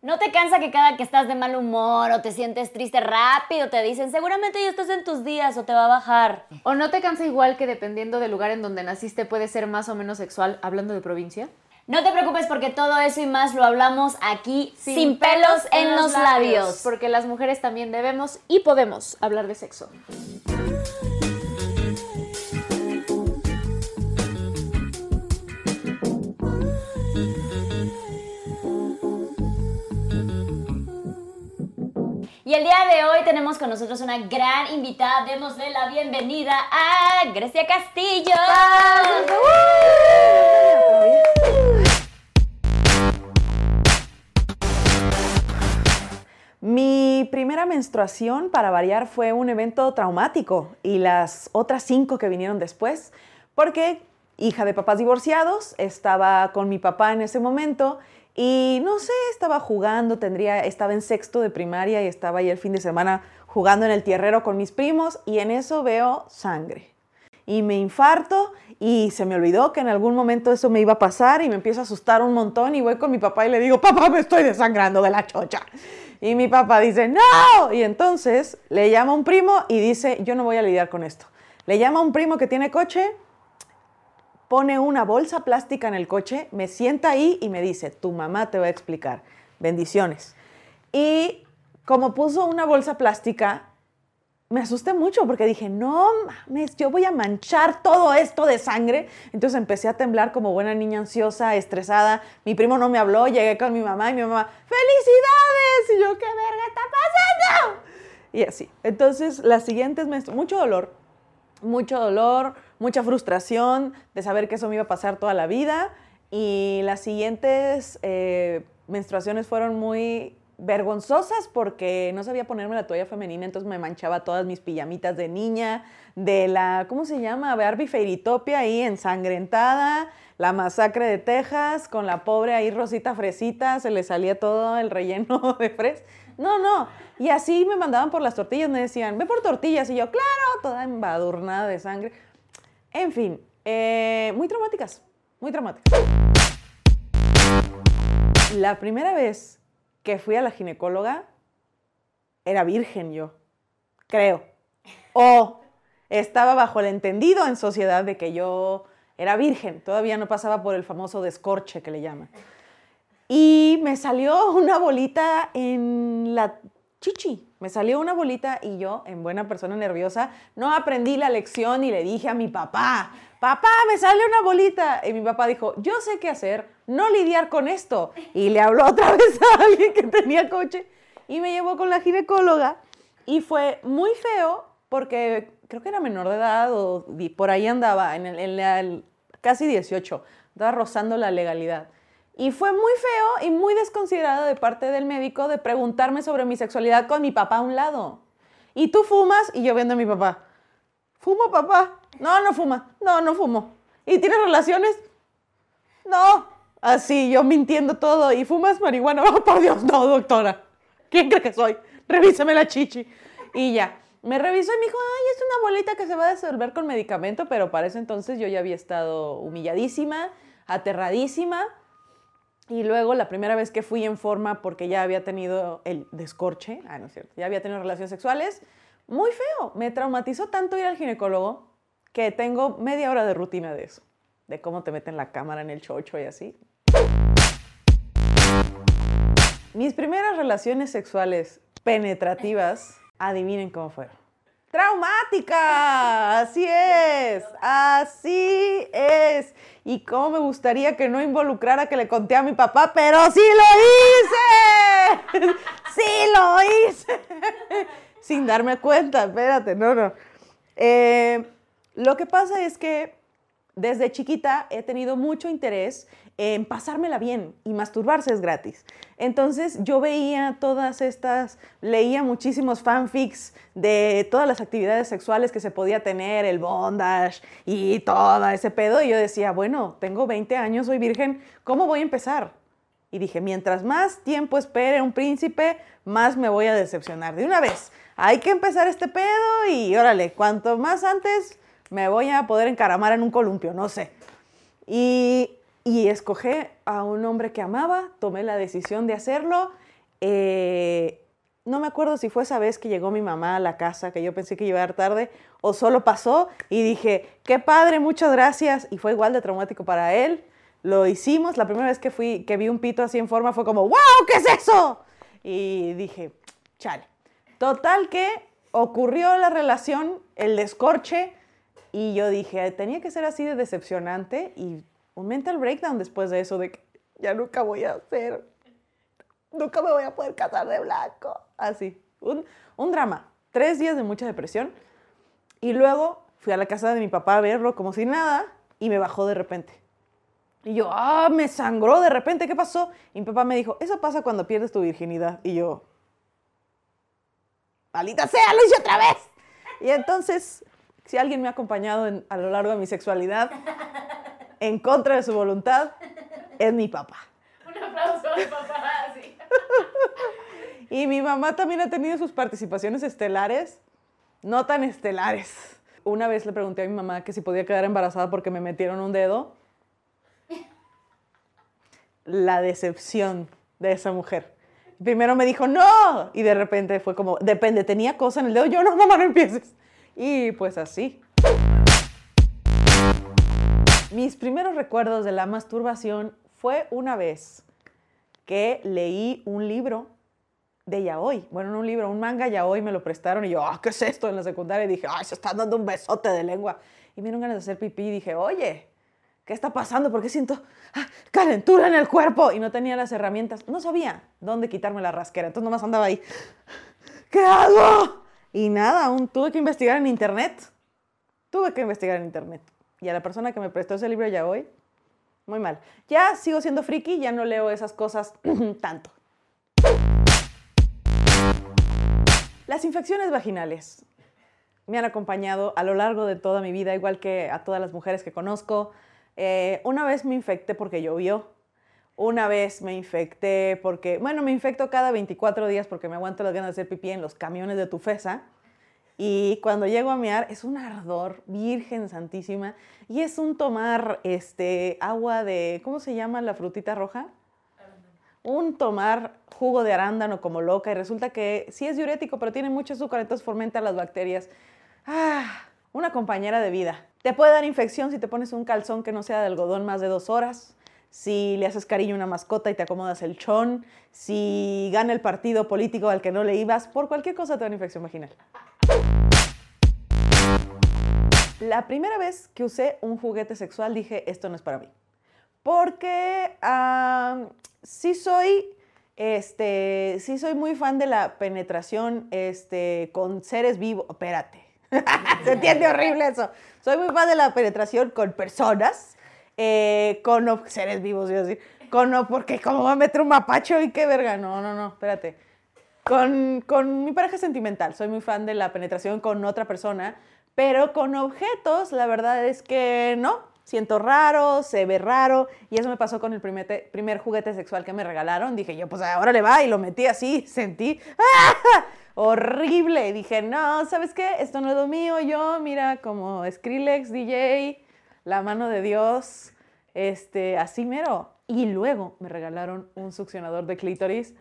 ¿No te cansa que cada que estás de mal humor o te sientes triste rápido te dicen seguramente ya estás en tus días o te va a bajar? ¿O no te cansa igual que dependiendo del lugar en donde naciste puede ser más o menos sexual hablando de provincia? No te preocupes porque todo eso y más lo hablamos aquí sin, pelos, en, los labios. Porque las mujeres también debemos y podemos hablar de sexo. Y el día de hoy tenemos con nosotros una gran invitada. Démosle la bienvenida a Grecia Castillo. Mi primera menstruación, para variar, fue un evento traumático y las otras cinco que vinieron después, porque hija de papás divorciados, estaba con mi papá en ese momento y no sé, estaba jugando, tendría, estaba en sexto de primaria y estaba ahí el fin de semana jugando en el tierrero con mis primos y en eso veo sangre. Y me infarto y se me olvidó que en algún momento eso me iba a pasar y me empiezo a asustar un montón y voy con mi papá y le digo, papá, me estoy desangrando de la chocha. Y mi papá dice, no. Y entonces le llama un primo y dice, yo no voy a lidiar con esto. Le llama un primo que tiene coche pone una bolsa plástica en el coche, me sienta ahí y me dice, tu mamá te va a explicar. Bendiciones. Y como puso una bolsa plástica, me asusté mucho porque dije, no mames, yo voy a manchar todo esto de sangre. Entonces empecé a temblar como buena niña ansiosa, estresada. Mi primo no me habló, llegué con mi mamá y mi mamá, ¡felicidades! Y yo, ¿qué verga está pasando? Y así. Entonces, las siguientes, mucho dolor, mucho dolor, mucha frustración de saber que eso me iba a pasar toda la vida. Y las siguientes eh, menstruaciones fueron muy vergonzosas porque no sabía ponerme la toalla femenina, entonces me manchaba todas mis pijamitas de niña, de la, ¿cómo se llama? Barbie Fairytopia ahí ensangrentada, la masacre de Texas, con la pobre ahí Rosita Fresita, se le salía todo el relleno de fres. No, no. Y así me mandaban por las tortillas, me decían, ve por tortillas. Y yo, claro, toda embadurnada de sangre. En fin, eh, muy traumáticas, muy traumáticas. La primera vez que fui a la ginecóloga era virgen yo, creo. O estaba bajo el entendido en sociedad de que yo era virgen, todavía no pasaba por el famoso descorche que le llaman. Y me salió una bolita en la chichi. Me salió una bolita y yo, en buena persona nerviosa, no aprendí la lección y le dije a mi papá, papá, me sale una bolita. Y mi papá dijo, yo sé qué hacer, no lidiar con esto. Y le habló otra vez a alguien que tenía coche y me llevó con la ginecóloga. Y fue muy feo porque creo que era menor de edad o por ahí andaba, en el, casi 18, estaba rozando la legalidad. Y fue muy feo y muy desconsiderado de parte del médico de preguntarme sobre mi sexualidad con mi papá a un lado. Y tú fumas y yo viendo a mi papá. ¿Fumo, papá? No, no fuma. No, no fumo. ¿Y tienes relaciones? No. Así, yo mintiendo todo. ¿Y fumas marihuana? Oh, por Dios, no, doctora. ¿Quién cree que soy? Revísame la chichi. Y ya. Me revisó y me dijo, ay, es una bolita que se va a disolver con medicamento, pero para ese entonces yo ya había estado humilladísima, aterradísima y luego la primera vez que fui en forma porque ya había tenido el descorche, ah, no es cierto, ya había tenido relaciones sexuales, muy feo. Me traumatizó tanto ir al ginecólogo que tengo media hora de rutina de eso, de cómo te meten la cámara en el chocho y así. Mis primeras relaciones sexuales penetrativas, adivinen cómo fueron. Traumática, así es, así es. Y cómo me gustaría que no involucrara que le conté a mi papá, pero sí lo hice, sí lo hice, sin darme cuenta, espérate, no, no. Eh, lo que pasa es que desde chiquita he tenido mucho interés en pasármela bien y masturbarse es gratis. Entonces yo veía todas estas, leía muchísimos fanfics de todas las actividades sexuales que se podía tener, el bondage y todo ese pedo. Y yo decía, bueno, tengo 20 años, soy virgen, ¿cómo voy a empezar? Y dije, mientras más tiempo espere un príncipe, más me voy a decepcionar. De una vez, hay que empezar este pedo y órale, cuanto más antes me voy a poder encaramar en un columpio, no sé. Y, y escogí a un hombre que amaba, tomé la decisión de hacerlo. Eh, no me acuerdo si fue esa vez que llegó mi mamá a la casa, que yo pensé que iba a llegar tarde, o solo pasó y dije, qué padre, muchas gracias. Y fue igual de traumático para él. Lo hicimos. La primera vez que, fui, que vi un pito así en forma fue como, wow, ¿qué es eso? Y dije, chale. Total que ocurrió la relación, el descorche, y yo dije, tenía que ser así de decepcionante y un mental breakdown después de eso, de que ya nunca voy a ser, nunca me voy a poder casar de blanco. Así, un, un drama. Tres días de mucha depresión. Y luego fui a la casa de mi papá a verlo como si nada y me bajó de repente. Y yo, ah, me sangró de repente, ¿qué pasó? Y mi papá me dijo, eso pasa cuando pierdes tu virginidad. Y yo, maldita sea, lo hice otra vez. Y entonces, si alguien me ha acompañado en- a lo largo de mi sexualidad, en contra de su voluntad, es mi papá. Un aplauso al papá, sí. Y mi mamá también ha tenido sus participaciones estelares, no tan estelares. Una vez le pregunté a mi mamá que si podía quedar embarazada porque me metieron un dedo. La decepción de esa mujer. Primero me dijo, no, y de repente fue como, depende, tenía cosa en el dedo, yo no, mamá, no empieces. Y pues así. Mis primeros recuerdos de la masturbación fue una vez que leí un libro de yaoi. Bueno, no un libro, un manga yaoi me lo prestaron y yo, ah, ¿qué es esto? En la secundaria y dije, ay, se están dando un besote de lengua. Y me dieron ganas de hacer pipí y dije, oye, ¿qué está pasando? ¿Por qué siento ah, calentura en el cuerpo? Y no tenía las herramientas. No sabía dónde quitarme la rasquera. Entonces nomás andaba ahí. ¿Qué hago? Y nada, aún tuve que investigar en internet. Tuve que investigar en internet. Y a la persona que me prestó ese libro yaoi, muy mal. Ya sigo siendo friki, ya no leo esas cosas tanto. Las infecciones vaginales me han acompañado a lo largo de toda mi vida, igual que a todas las mujeres que conozco. Eh, una vez me infecté porque llovió. Una vez me infecté porque, bueno, me infecto cada 24 días porque me aguanto las ganas de hacer pipí en los camiones de Tufesa. Y cuando llego a mear es un ardor, Virgen Santísima, y es un tomar este, agua de, ¿cómo se llama la frutita roja? Un tomar jugo de arándano como loca y resulta que sí es diurético, pero tiene mucho azúcar, entonces fomenta las bacterias. Ah, una compañera de vida. Te puede dar infección si te pones un calzón que no sea de algodón más de dos horas, si le haces cariño a una mascota y te acomodas el chón, si gana el partido político al que no le ibas, por cualquier cosa te da una infección vaginal. La primera vez que usé un juguete sexual dije, esto no es para mí. Porque ah, sí soy, este, sí soy muy fan de la penetración este, con seres vivos. Espérate, se entiende horrible eso. Soy muy fan de la penetración con personas, eh, con seres vivos, yo decir. Con, porque cómo va a meter un mapacho y qué verga. No, no, no, espérate. Con, con mi pareja sentimental, soy muy fan de la penetración con otra persona, pero con objetos, la verdad es que no. Siento raro, se ve raro, y eso me pasó con el primer, primer juguete sexual que me regalaron. Dije yo, pues ahora le va, y lo metí así, sentí ¡ah! horrible. Dije, no, ¿sabes qué? Esto no es lo mío. Yo, mira, como Skrillex, DJ, la mano de Dios, este, así mero. Y luego me regalaron un succionador de clítoris.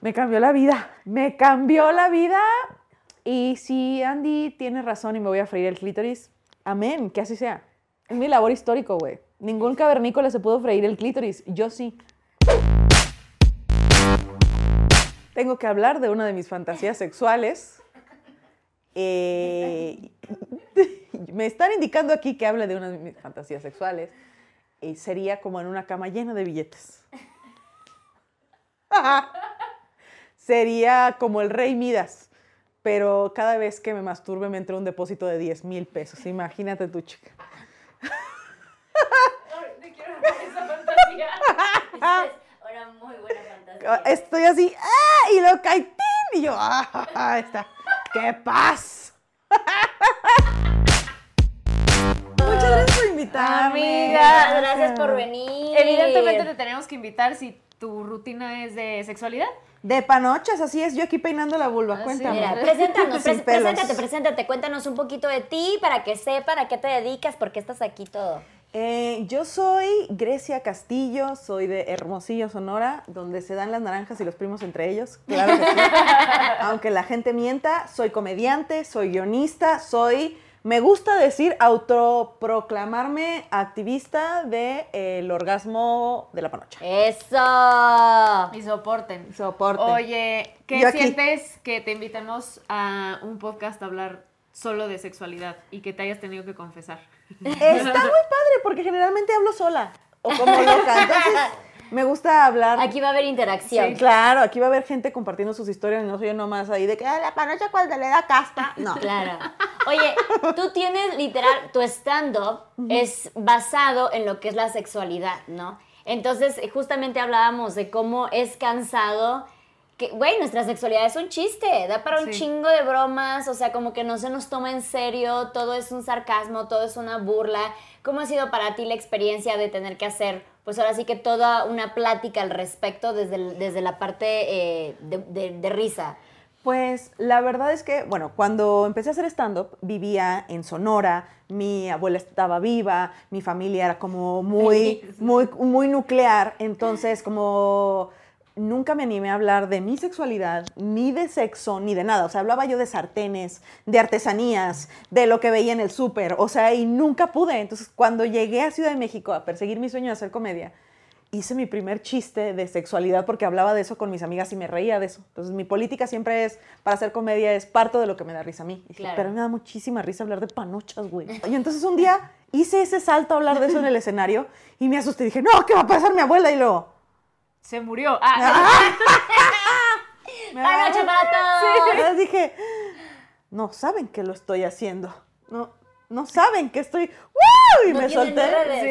Me cambió la vida, me cambió la vida. Y si Andy tiene razón y me voy a freír el clítoris, amén, que así sea. Es mi labor histórico, güey. Ningún cavernícola se pudo freír el clítoris, yo sí. Tengo que hablar de una de mis fantasías sexuales. Eh, me están indicando aquí que hable de una de mis fantasías sexuales. Y sería como en una cama llena de billetes. sería como el rey Midas, pero cada vez que me masturbe me entra un depósito de 10 mil pesos. Imagínate tu chica. Te quiero esa fantasía. Esa es una muy buena fantasía. Estoy así, ¡ah! Y lo cae, ¡tin! Y yo, ¡ah! Está. ¡Qué paz! Muchas gracias por invitarme. Amiga, gracias por venir. Evidentemente te tenemos que invitar si tu rutina es de sexualidad. De panochas, así es, yo aquí peinando la vulva, Ah, sí. cuéntame. Mira, preséntanos, pelos. preséntate, preséntate, cuéntanos un poquito de ti para que sepan a qué te dedicas, por qué estás aquí todo. Eh, yo soy Grecia Castillo, soy de Hermosillo, Sonora, donde se dan las naranjas y los primos entre ellos. Claro que sí. Aunque la gente mienta, soy comediante, soy guionista, soy, me gusta decir, autoproclamarme activista del orgasmo de la panocha. Eso. Y soporten. Soporte. Oye, ¿qué Yo aquí. sientes que te invitemos a un podcast a hablar solo de sexualidad y que te hayas tenido que confesar? Está muy padre porque generalmente hablo sola o como loca. Entonces, me gusta hablar. Aquí va a haber interacción. Claro, aquí va a haber gente compartiendo sus historias, no soy yo nomás ahí de que "Ah, la panocha cuando le da casta. No. Claro. Oye, tú tienes literal, tu stand-up es basado en lo que es la sexualidad, ¿no? Entonces, justamente hablábamos de cómo es cansado. Que, güey, nuestra sexualidad es un chiste, da para un Sí. chingo de bromas, o sea, como que no se nos toma en serio, todo es un sarcasmo, todo es una burla. ¿Cómo ha sido para ti la experiencia de tener que hacer, pues ahora sí que toda una plática al respecto desde, el- desde la parte eh, de, de- de risa? Pues la verdad es que, bueno, cuando empecé a hacer stand-up, vivía en Sonora, mi abuela estaba viva, mi familia era como muy, muy, muy nuclear, entonces como nunca me animé a hablar de mi sexualidad, ni de sexo, ni de nada. O sea, hablaba yo de sartenes, de artesanías, de lo que veía en el súper, o sea, y nunca pude. Entonces, cuando llegué a Ciudad de México a perseguir mi sueño de hacer comedia, hice mi primer chiste de sexualidad porque hablaba de eso con mis amigas y me reía de eso. Entonces, mi política siempre es, para hacer comedia, es parto de lo que me da risa a mí. Y dije, Claro. Pero me da muchísima risa hablar de panochas, güey. Y entonces un día hice ese salto a hablar de eso en el escenario y me asusté. Dije, no, ¿qué va a pasar mi abuela? Y luego... Se murió. Ah, ¡Panocha para todos! Entonces dije, no saben que lo estoy haciendo. No, no saben que estoy... ¡Woo! Y No me solté.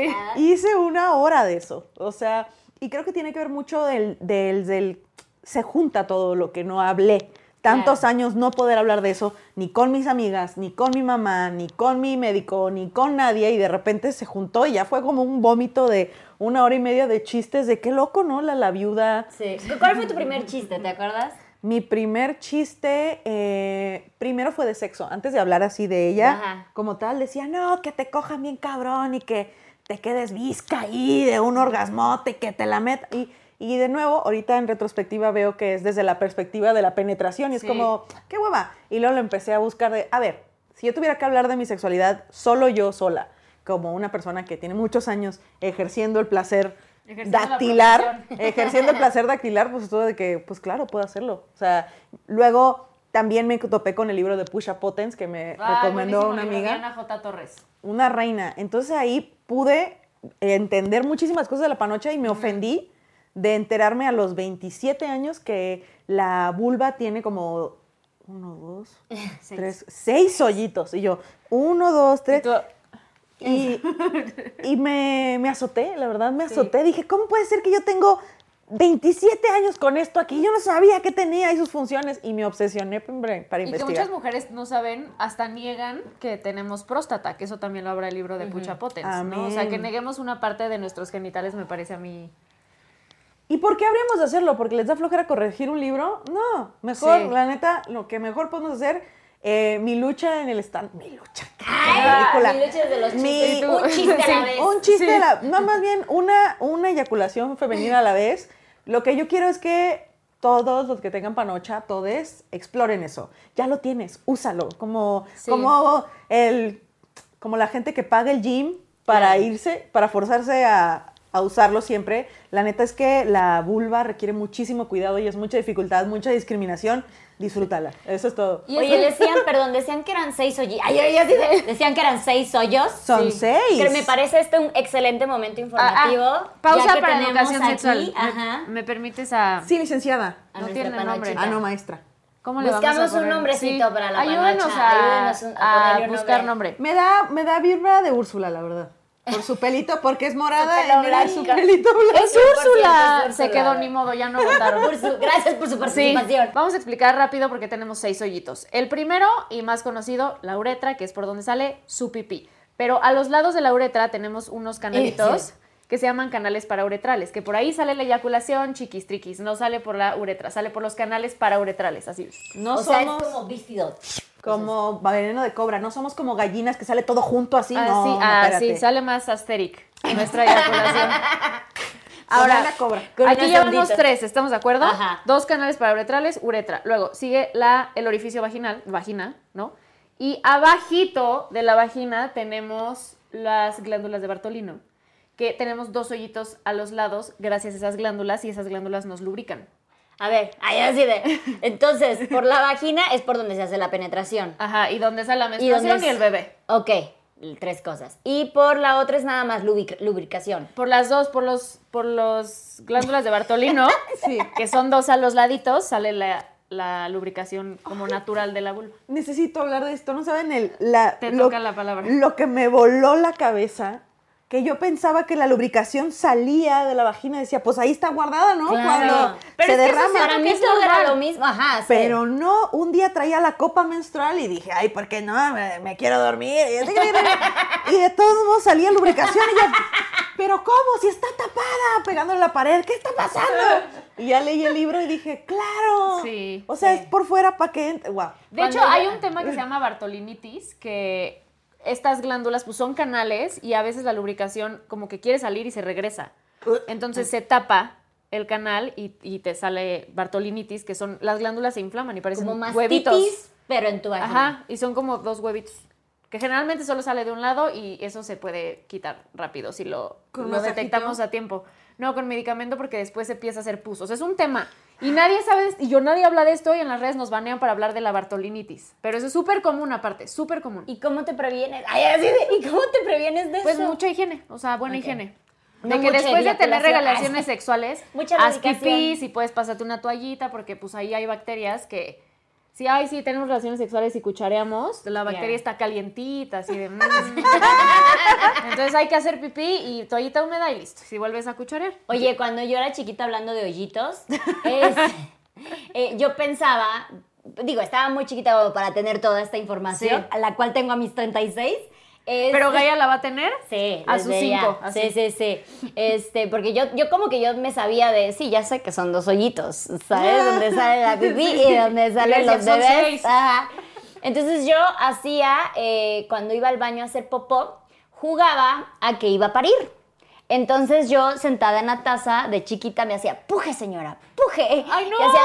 Sí. ¿ah? Hice una hora de eso. O sea, y creo que tiene que ver mucho del, del, del- se junta todo lo que no hablé. Tantos Claro. años no poder hablar de eso, ni con mis amigas, ni con mi mamá, ni con mi médico, ni con nadie, y de repente se juntó y ya fue como un vómito de una hora y media de chistes de qué loco, ¿no? La, la viuda. Sí. ¿Cuál fue tu primer chiste? ¿Te acuerdas? Mi primer chiste, eh, primero fue de sexo. Antes de hablar así de ella, Ajá. como tal, decía, no, que te cojan bien cabrón y que te quedes visca ahí de un orgasmote, que te la meta. Y, y de nuevo, ahorita en retrospectiva veo que es desde la perspectiva de la penetración y es Sí. como, qué hueva. Y luego lo empecé a buscar de, a ver, si yo tuviera que hablar de mi sexualidad solo yo sola, como una persona que tiene muchos años ejerciendo el placer Ejerciendo la dactilar, ejerciendo el placer dactilar, pues todo de que, pues claro, puedo hacerlo. O sea, luego también me topé con el libro de Pusha Potens que me Ay, recomendó una amiga, Diana J. Torres. una reina. Entonces ahí pude entender muchísimas cosas de la panocha y me ofendí de enterarme a los 27 años que la vulva tiene como uno, dos, tres, seis hoyitos. Y yo, uno, dos, tres. Y Y, y me, me azoté, la verdad, me azoté. Dije, ¿cómo puede ser que yo tengo 27 años con esto aquí? Yo no sabía que tenía y sus funciones y me obsesioné para, para Y que investigar. muchas mujeres no saben, hasta niegan que tenemos próstata, que eso también lo habla el libro de Pucha Potens, ¿no? O sea, que neguemos una parte de nuestros genitales me parece a mí... ¿Y por qué habríamos de hacerlo? ¿Porque les da flojera corregir un libro? No, mejor, Sí. la neta, lo que mejor podemos hacer, eh, mi lucha en el stand. Mi lucha, Ay, mi lucha desde los Mi- chistes. Un chiste a la vez. Un chiste, Sí. a la- no, más bien una, una eyaculación femenina a la vez. Lo que yo quiero es que todos los que tengan panocha, todes, exploren eso. Ya lo tienes, úsalo. Como, Sí. como, el, como la gente que paga el gym para irse, para forzarse a, a usarlo siempre. La neta es que la vulva requiere muchísimo cuidado y es mucha dificultad, mucha discriminación. Disfrútala. Eso es todo. Y Oye, decían, perdón, decían que eran seis hoyos. Ay, ay, de- Decían que eran seis hoyos. Son Sí. seis. Pero me parece este un excelente momento informativo. Ah, ah, pausa para tenemos educación aquí, sexual. ¿Me- Ajá. ¿Me, permites a...? Sí, licenciada. a no tiene nombre. Ah, no, maestra. ¿Cómo le vamos Buscamos a un nombrecito para la Ayúdenos panocha, a, ayúdenos a a ponerle un buscar nombre. nombre. Me da, me da vibra de Úrsula, la verdad. Por su pelito, porque es morada Su y mira su pelito blanco. ¡Es 100% Úrsula! es Se quedó ni modo, ya no votaron. Por su- gracias por su Sí, participación. vamos a explicar rápido porque tenemos seis hoyitos. El primero y más conocido, la uretra, que es por donde sale su pipí. Pero a los lados de la uretra tenemos unos canalitos Sí. que se llaman canales parauretrales, que por ahí sale la eyaculación chiquis triquis, no sale por la uretra, sale por los canales parauretrales, así. No o sea, somos, es como bífido. Como veneno de cobra, no somos como gallinas que sale todo junto así, Ah, no, sí, no, ah, sí, sale más asteric nuestra eyaculación. Ahora la cobra. Aquí llevamos tres, ¿estamos de acuerdo? Ajá. Dos canales para uretrales, uretra. Luego sigue la, el orificio vaginal, vagina, ¿no? Y abajito de la vagina tenemos las glándulas de Bartolino, que tenemos dos hoyitos a los lados gracias a esas glándulas y esas glándulas nos lubrican. A ver, ahí así de. Entonces, por la vagina es por donde se hace la penetración. Ajá, y donde sale la ¿Y menstruación y, es? el bebé. Ok, tres cosas. Y por la otra es nada más lubric- lubricación. Por las dos, por los, por los glándulas de Bartolino, Sí. que son dos a los laditos, sale la, la lubricación como natural de la vulva. Necesito hablar de esto, ¿no saben? El, la, Te lo, toca la palabra. Lo que me voló la cabeza, que yo pensaba que la lubricación salía de la vagina, decía, pues ahí está guardada, ¿no? Claro. Cuando Pero se es que eso derrama. Para mí es todo era lo mismo. Ajá, sí. Pero no, un día traía la copa menstrual y dije, ay, ¿por qué no? Me, me quiero dormir. Y, así que- y de todos modos salía lubricación y yo, pero ¿cómo? Si está tapada, pegándole a la pared, ¿qué está pasando? Y ya leí el libro y dije, claro. Sí, O sea, sí. es por fuera para que entre. Wow. De Cuando hecho, hay un tema que se llama Bartolinitis, que estas glándulas pues son canales y a veces la lubricación como que quiere salir y se regresa. Entonces se tapa el canal y, y te sale Bartolinitis, que son las glándulas se inflaman y parecen como huevitos. pero en tu vagina. Ajá, y son como dos huevitos. Que generalmente solo sale de un lado y eso se puede quitar rápido si lo, detectamos a tiempo. No, con medicamento porque después se empieza a hacer pus. O sea, es un tema. Y nadie sabe, y yo nadie habla de esto y en las redes nos banean para hablar de la bartolinitis. Pero eso es súper común aparte, súper común. ¿Y cómo te previenes? Ay, así de, ¿y cómo te previenes de Pues eso? mucha higiene, o sea, buena higiene. No De que después de tener relaciones sexuales, haz pipí, si puedes pasarte una toallita, porque pues ahí hay bacterias que, si ay, sí, tenemos relaciones sexuales y cuchareamos, la bacteria está calientita, así de... mm. Entonces hay que hacer pipí y toallita húmeda y listo, si vuelves a cucharear. Oye, cuando yo era chiquita hablando de hoyitos, es- eh, yo pensaba, digo, estaba muy chiquita para tener toda esta información, Sí. a la cual tengo a mis 36. Pero Gaia la va a tener Sí, a sus ya. cinco. Sí, sí, sí. Este, porque yo, yo como que yo me sabía de, sí, ya sé que son dos hoyitos, ¿sabes? Donde sale la pipí y donde salen los "Son bebés. seis". Ajá. Entonces yo hacía, eh, cuando iba al baño a hacer popó, jugaba a que iba a parir. Entonces yo sentada en la taza de chiquita me hacía, puje señora, puje. ¡Ay, no! Y hacía,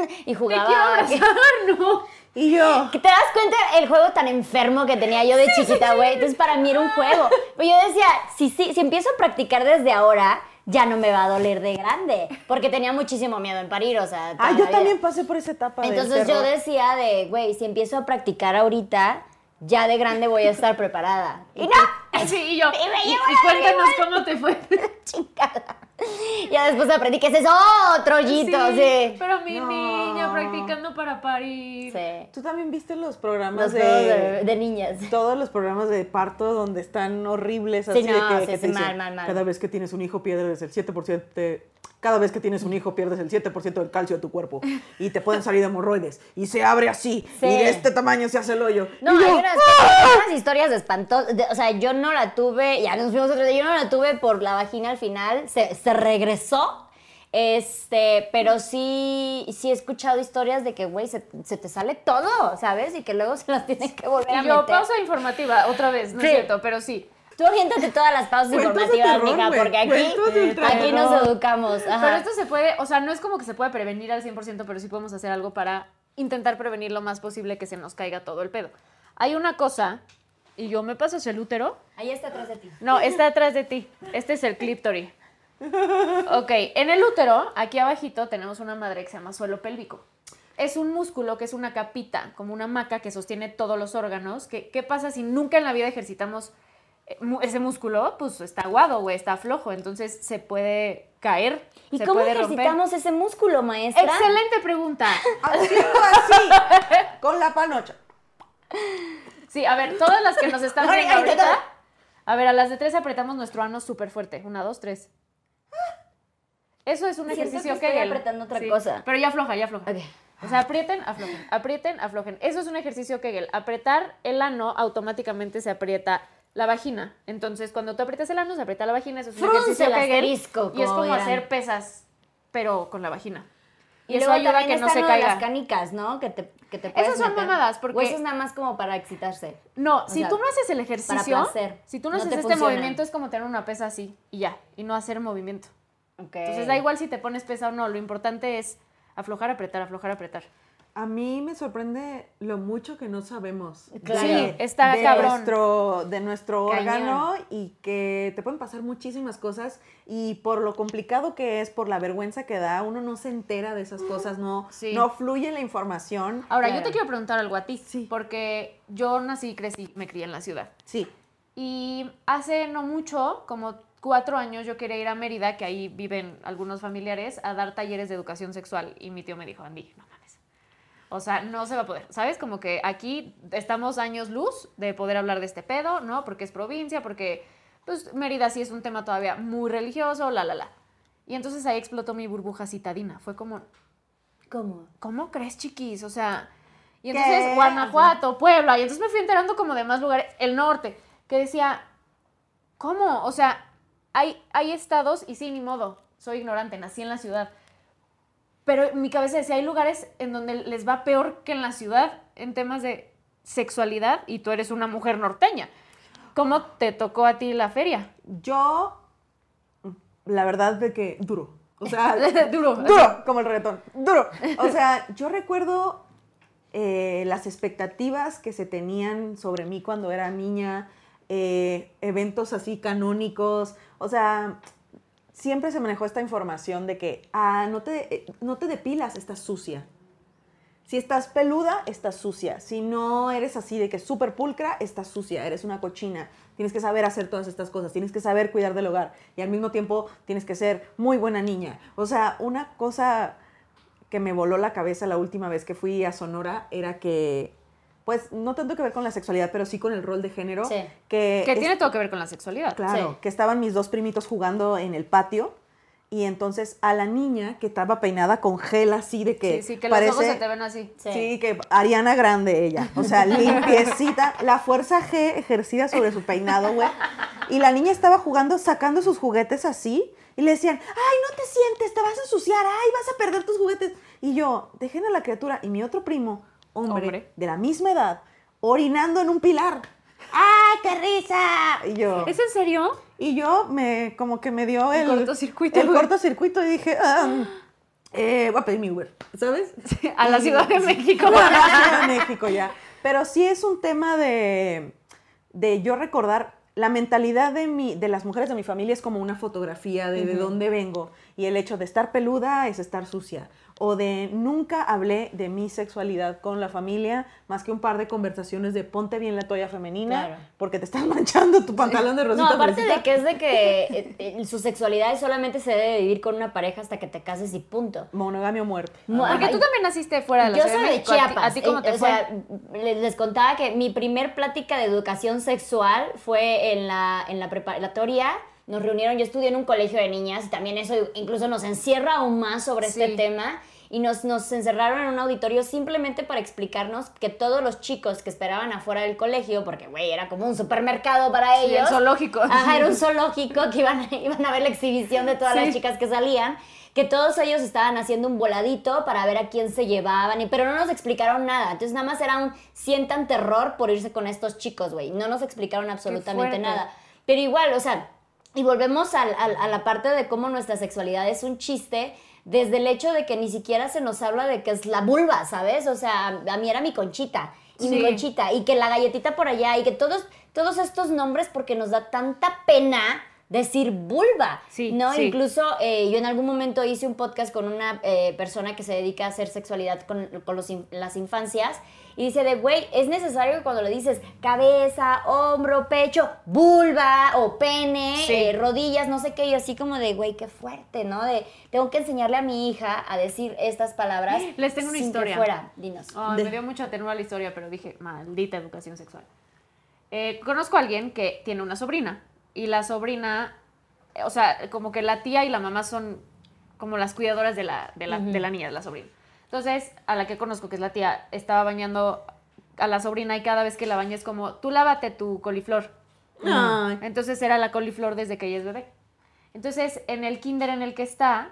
"Mm", y Te jugaba. quiero a que- abrazar, no. Y yo, ¿Te das cuenta el juego tan enfermo que tenía yo de chiquita, güey? Entonces para mí era un juego. Pero yo decía, si, si, si empiezo a practicar desde ahora, ya no me va a doler de grande. Porque tenía muchísimo miedo en parir, o sea. ah, yo vida. también pasé por esa etapa. del Entonces yo decía de, güey, si empiezo a practicar ahorita, ya de grande voy a estar preparada. Y no, Sí, y yo. Y me y, llevo y la cuéntanos cómo te fue. chingada. Ya después aprendí que ese es otro hoyito, sí. Pero mi No. niña practicando para parir. Sí. ¿Tú también viste los programas Los de, de, de niñas. Todos los programas de parto donde están horribles, Sí, así de no, que, sí, que sí, te mal, dicen, mal, mal. cada vez que tienes un hijo pierdes el 7%, de- cada vez que tienes un hijo pierdes el 7% del calcio de tu cuerpo y te pueden salir hemorroides y se abre así Sí. y de este tamaño se hace el hoyo. No, Y hay yo, unas, unas historias espantosas. de- O sea, yo no la tuve, ya nos fuimos otro día, yo no la tuve por la vagina al final, se, se regresó. Este, pero sí, sí he escuchado historias de que, güey, se, se te sale todo, ¿sabes? Y que luego se las tienen que volver a Y yo, meter. pausa informativa, otra vez, no Sí. es cierto, pero sí. Tú aviéntate todas las pausas informativas, terror, mija, porque aquí, aquí nos educamos. Ajá. Pero esto se puede, o sea, no es como que se pueda prevenir al 100%, pero sí podemos hacer algo para intentar prevenir lo más posible que se nos caiga todo el pedo. Hay una cosa, y yo me paso hacia el útero. Ahí está atrás de ti. No, está atrás de ti. Este es el clíptori. Ok, en el útero, aquí abajito, tenemos una madre que se llama suelo pélvico. Es un músculo que es una capita, como una maca que sostiene todos los órganos. ¿Qué pasa si nunca en la vida ejercitamos ese músculo? Pues está aguado, güey, está flojo. Entonces se puede caer, ¿Y se cómo puede romper. ejercitamos ese músculo, maestra? Excelente pregunta. Haciendo así, con la panocha. Sí, a ver, todas las que nos están viendo ahorita. A ver, a las de tres apretamos nuestro ano súper fuerte. Una, dos, tres. Eso es un ejercicio que estoy Kegel. apretando otra cosa. Pero ya afloja, ya afloja. O sea, aprieten, aflojen. Aprieten, aflojen. Eso es un ejercicio Kegel. Apretar el ano automáticamente se aprieta la vagina. Entonces, cuando tú aprietas el ano, se aprieta la vagina. Eso es un ejercicio y es como hacer pesas, pero con la vagina. Y, eso ayuda a que no se caiga. las canicas, ¿no? Que te, que te Esas son meter. mamadas, porque- O eso es nada más como para excitarse. No, O si sea, tú no haces el ejercicio, placer. si tú no, No haces te este funciona. movimiento, es como tener una pesa así y ya, y no hacer movimiento. Ok. Entonces da igual si te pones pesa o no, lo importante es aflojar, apretar, aflojar, apretar. A mí me sorprende lo mucho que no sabemos Claro. Sí, está de cabrón. nuestro, de nuestro Cañón. órgano y que te pueden pasar muchísimas cosas y por lo complicado que es, por la vergüenza que da, uno no se entera de esas cosas, no, Sí. no fluye la información. Ahora, yo te quiero preguntar algo a ti, Sí. porque yo nací, crecí, me crié en la ciudad. Sí, Y hace no mucho, como cuatro años, yo quería ir a Mérida, que ahí viven algunos familiares, a dar talleres de educación sexual. Y mi tío me dijo, Andy, no. O sea, no se va a poder. ¿Sabes? Como que aquí estamos años luz de poder hablar de este pedo, ¿no? Porque es provincia, porque pues Mérida sí es un tema todavía muy religioso, la, la, la. Y entonces ahí explotó mi burbuja citadina. Fue como, ¿Cómo? ¿cómo crees, chiquis? O sea, y ¿Qué? entonces Guanajuato, Puebla, y entonces me fui enterando como de más lugares, el norte, que decía, ¿cómo? O sea, hay, hay estados, y sí, ni modo, soy ignorante, nací en la ciudad, pero mi cabeza decía, hay lugares en donde les va peor que en la ciudad en temas de sexualidad, y tú eres una mujer norteña. ¿Cómo te tocó a ti la feria? yo, la verdad de que duro. O sea, Duro. duro, como el reggaetón, duro. O sea, yo recuerdo eh, las expectativas que se tenían sobre mí cuando era niña, eh, eventos así canónicos, o sea, siempre se manejó esta información de que, ah, no te, eh, no te depilas, estás sucia. Si estás peluda, estás sucia. Si no eres así de que súper pulcra, estás sucia, eres una cochina. Tienes que saber hacer todas estas cosas, tienes que saber cuidar del hogar y al mismo tiempo tienes que ser muy buena niña. O sea, una cosa que me voló la cabeza la última vez que fui a Sonora era que, pues, no tanto que ver con la sexualidad, pero sí con el rol de género. Sí. Que, Que es- tiene todo que ver con la sexualidad. Claro, Sí. que estaban mis dos primitos jugando en el patio y entonces a la niña que estaba peinada con gel así de que Sí, sí, que los parece ojos se te ven así. Sí. Sí. que Ariana Grande ella, o sea, limpiecita, la fuerza G ejercida sobre su peinado, güey. Y la niña estaba jugando, sacando sus juguetes así, y le decían, ay, no te sientes, te vas a ensuciar, ay, vas a perder tus juguetes. Y yo, dejen a la criatura, y mi otro primo, hombre, Hombre. de la misma edad, orinando en un pilar. ¡Ay, qué risa! Y yo, ¿Es en serio? y yo me, como que me dio El el, cortocircuito, El cortocircuito y dije, ah, eh, voy a pedir mi Uber, ¿sabes? A la Ciudad de México. a la Ciudad de México ya. Pero sí es un tema de, de yo recordar la mentalidad de, mi, de las mujeres de mi familia es como una fotografía de, de dónde vengo. Y el hecho de estar peluda es estar sucia. O de nunca hablé de mi sexualidad con la familia, más que un par de conversaciones de ponte bien la toalla femenina, Claro. porque te estás manchando tu pantalón de rosita. No, aparte fresita. de que es de que eh, eh, su sexualidad solamente se debe vivir con una pareja hasta que te cases y punto. Monogamia o muerte. Mo- Porque tú también naciste fuera de la Yo soy de de México. ¿A ti- Chiapas. ¿A ti cómo eh, te o fue? sea, les, les contaba que mi primer plática de educación sexual fue en la, en la preparatoria. Nos reunieron, yo estudié en un colegio de niñas y también eso incluso nos encierra aún más sobre Sí. este tema. Y nos, nos encerraron en un auditorio simplemente para explicarnos que todos los chicos que esperaban afuera del colegio, porque, güey, era como un supermercado para Sí, el ellos. zoológico. Ajá, era un zoológico que iban, iban a ver la exhibición de todas Sí. las chicas que salían, que todos ellos estaban haciendo un voladito para ver a quién se llevaban, y, pero no nos explicaron nada. Entonces nada más era un sientan terror por irse con estos chicos, güey. No nos explicaron absolutamente nada. Pero igual, o sea, y volvemos a la parte de cómo nuestra sexualidad es un chiste. Desde el hecho de que ni siquiera se nos habla de que es la vulva, ¿sabes? O sea, a mí era mi conchita y mi conchita y que la galletita por allá y que todos, todos estos nombres porque nos da tanta pena decir vulva, Sí, ¿no? sí. Incluso eh, yo en algún momento hice un podcast con una eh, persona que se dedica a hacer sexualidad con, con los las infancias y dice de, güey, es necesario que cuando le dices cabeza, hombro, pecho, vulva o pene, Sí. eh, rodillas, no sé qué, y así como de, güey, qué fuerte, ¿no? De, tengo que enseñarle a mi hija a decir estas palabras. Les tengo una sin historia. Que fuera, dinos. De- Me dio mucha ternura la historia, pero dije, maldita educación sexual. Eh, conozco a alguien que tiene una sobrina y la sobrina, eh, o sea, como que la tía y la mamá son como las cuidadoras de la, de la, de la niña, de la sobrina. Entonces, a la que conozco, que es la tía, estaba bañando a la sobrina y cada vez que la baña es como, tú lávate tu coliflor. Ay. Entonces era la coliflor desde que ella es bebé. Entonces, en el kinder en el que está,